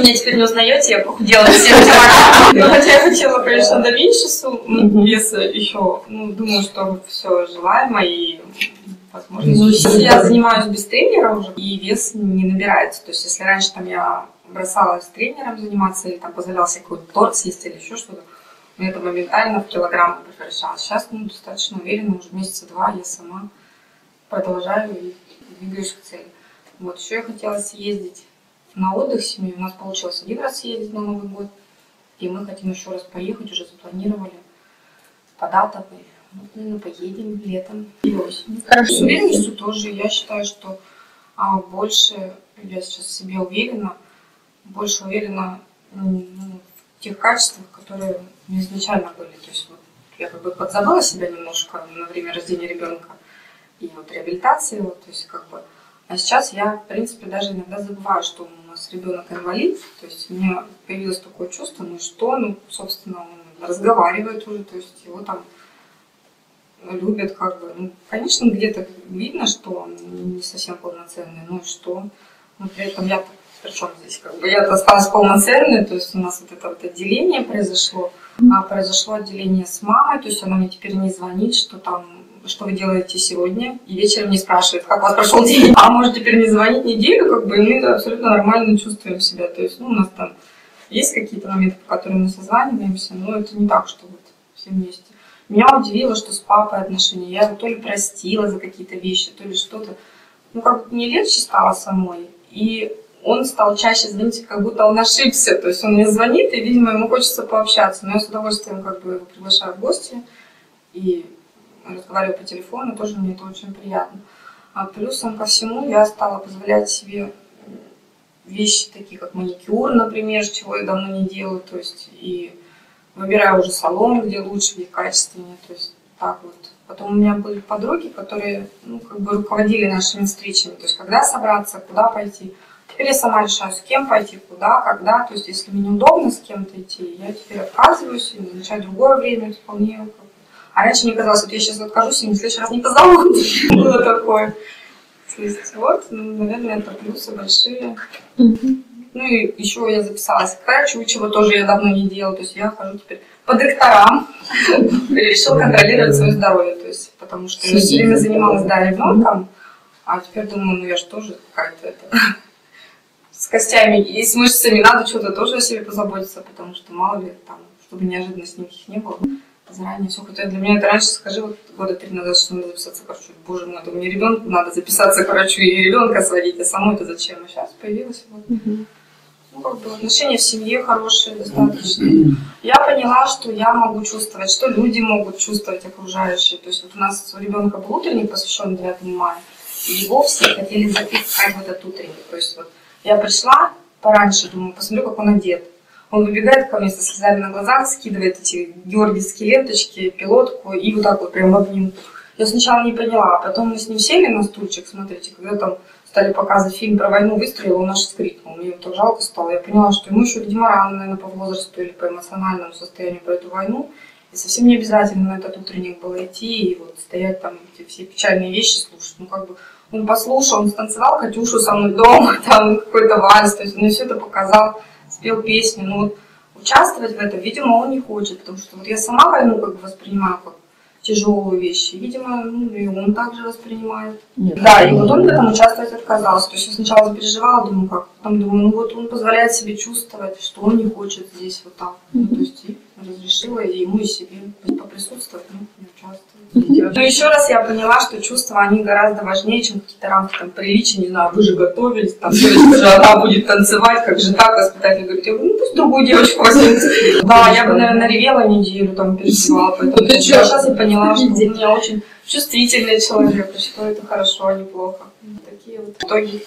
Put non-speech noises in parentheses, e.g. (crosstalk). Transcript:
меня теперь не узнаете, я похудела на 7 килограмм. Ну, хотя я хотела, конечно, добить часу веса еще. Ну, думаю, что все желаемо и возможно. Ну, я занимаюсь без тренера уже, и вес не набирается. То есть, если раньше там я бросала с тренером заниматься, или там позволяла себе какой-то торт съесть или еще что-то, это моментально в килограммы превращалось. Сейчас, ну, достаточно уверенно, уже месяца два я сама продолжаю и двигаюсь к цели. Вот, еще я хотела съездить на отдых с семьей. У нас получилось один раз съездить на Новый год. И мы хотим еще раз поехать, уже запланировали по датам. Вот, наверное, поедем летом и осенью. Хорошо. С уверенностью тоже. Я считаю, что а, больше, я сейчас в себе уверена, больше уверена ну, в тех качествах, которые меня изначально были. То есть вот я как бы подзабыла себя немножко на время рождения ребенка и вот реабилитации, вот, то есть как бы а сейчас я, в принципе, даже иногда забываю, что у нас ребенок инвалид. То есть у меня появилось такое чувство, ну что, ну, собственно, он разговаривает уже, то есть его там любят как бы. Ну, конечно, где-то видно, что он не совсем полноценный, ну и что. Но при этом я при чем здесь как бы я осталась полноценной, то есть у нас вот это вот отделение произошло, а произошло отделение с мамой, то есть она мне теперь не звонит, что там что вы делаете сегодня, и вечером не спрашивает, как у вас прошел день. А может теперь не звонить неделю, как бы, и мы абсолютно нормально чувствуем себя. То есть, ну, у нас там есть какие-то моменты, по которым мы созваниваемся, но это не так, что вот все вместе. Меня удивило, что с папой отношения. Я его то ли простила за какие-то вещи, то ли что-то. Ну, как мне легче стало самой. И он стал чаще звонить, как будто он ошибся. То есть он мне звонит, и, видимо, ему хочется пообщаться. Но я с удовольствием как бы его приглашаю в гости. И разговариваю по телефону, тоже мне это очень приятно. А плюсом ко всему я стала позволять себе вещи такие, как маникюр, например, чего я давно не делаю, то есть и выбираю уже салон, где лучше, где качественнее, то есть так вот. Потом у меня были подруги, которые, ну, как бы руководили нашими встречами, то есть когда собраться, куда пойти. Теперь я сама решаю, с кем пойти, куда, когда, то есть если мне неудобно с кем-то идти, я теперь отказываюсь и назначаю другое время, вполне как а раньше мне казалось, вот я сейчас откажусь, и в следующий раз не позовут. (laughs) Было такое. То есть вот, ну, наверное, это плюсы большие. Ну и еще я записалась к врачу, чего тоже я давно не делала. То есть я хожу теперь по докторам. (laughs) Решила контролировать свое здоровье. То есть, потому что я все время занималась, да, ребенком. А теперь думаю, ну я же тоже какая-то это (laughs) с костями и с мышцами надо что-то тоже о себе позаботиться, потому что мало ли там, чтобы неожиданностей никаких не было заранее все. Хотя для меня это раньше, скажи, вот года три назад, что надо записаться к врачу. Боже мой, это мне ребенку надо записаться к врачу и ребенка сводить, а самой это зачем? А сейчас появилось вот. Ну, как бы отношения в семье хорошие достаточно. Я поняла, что я могу чувствовать, что люди могут чувствовать окружающие. То есть вот у нас у ребенка был утренник, посвящен 9 мая, и его все хотели записать в этот утренник. То есть вот я пришла пораньше, думаю, посмотрю, как он одет. Он выбегает ко мне со слезами на глазах, скидывает эти георгиевские ленточки, пилотку и вот так вот прям в обнимку. Я сначала не поняла, а потом мы с ним сели на стульчик, смотрите, когда там стали показывать фильм про войну, выстрелил, он аж вскрикнул. Мне его так жалко стало. Я поняла, что ему еще, рано, наверное, по возрасту или по эмоциональному состоянию про эту войну. И совсем не обязательно на этот утренник было идти и вот стоять там, эти все печальные вещи слушать. Ну, как бы он послушал, он станцевал Катюшу со мной дома, (laughs) там какой-то вальс, то есть он мне все это показал спел песню, но вот участвовать в этом, видимо, он не хочет, потому что вот я сама войну как бы воспринимаю как тяжелую вещь, видимо, ну, и он также воспринимает. Нет, да, и вот он в этом участвовать отказался. То есть я сначала запереживала, думаю, как, потом думаю, ну вот он позволяет себе чувствовать, что он не хочет здесь вот так. Mm-hmm. Ну, то есть и разрешила и ему, и себе поприсутствовать, ну, не участвовать. Но еще раз я поняла, что чувства, они гораздо важнее, чем какие-то рамки там, приличия, не знаю, вы же готовились, там, девочка же она будет танцевать, как же так, воспитатель говорит, я говорю, ну пусть другую девочку возьмут. Да, я бы, наверное, ревела неделю, там, переживала, поэтому сейчас я поняла, что у меня очень чувствительный человек, что это хорошо, а не плохо. Такие вот итоги.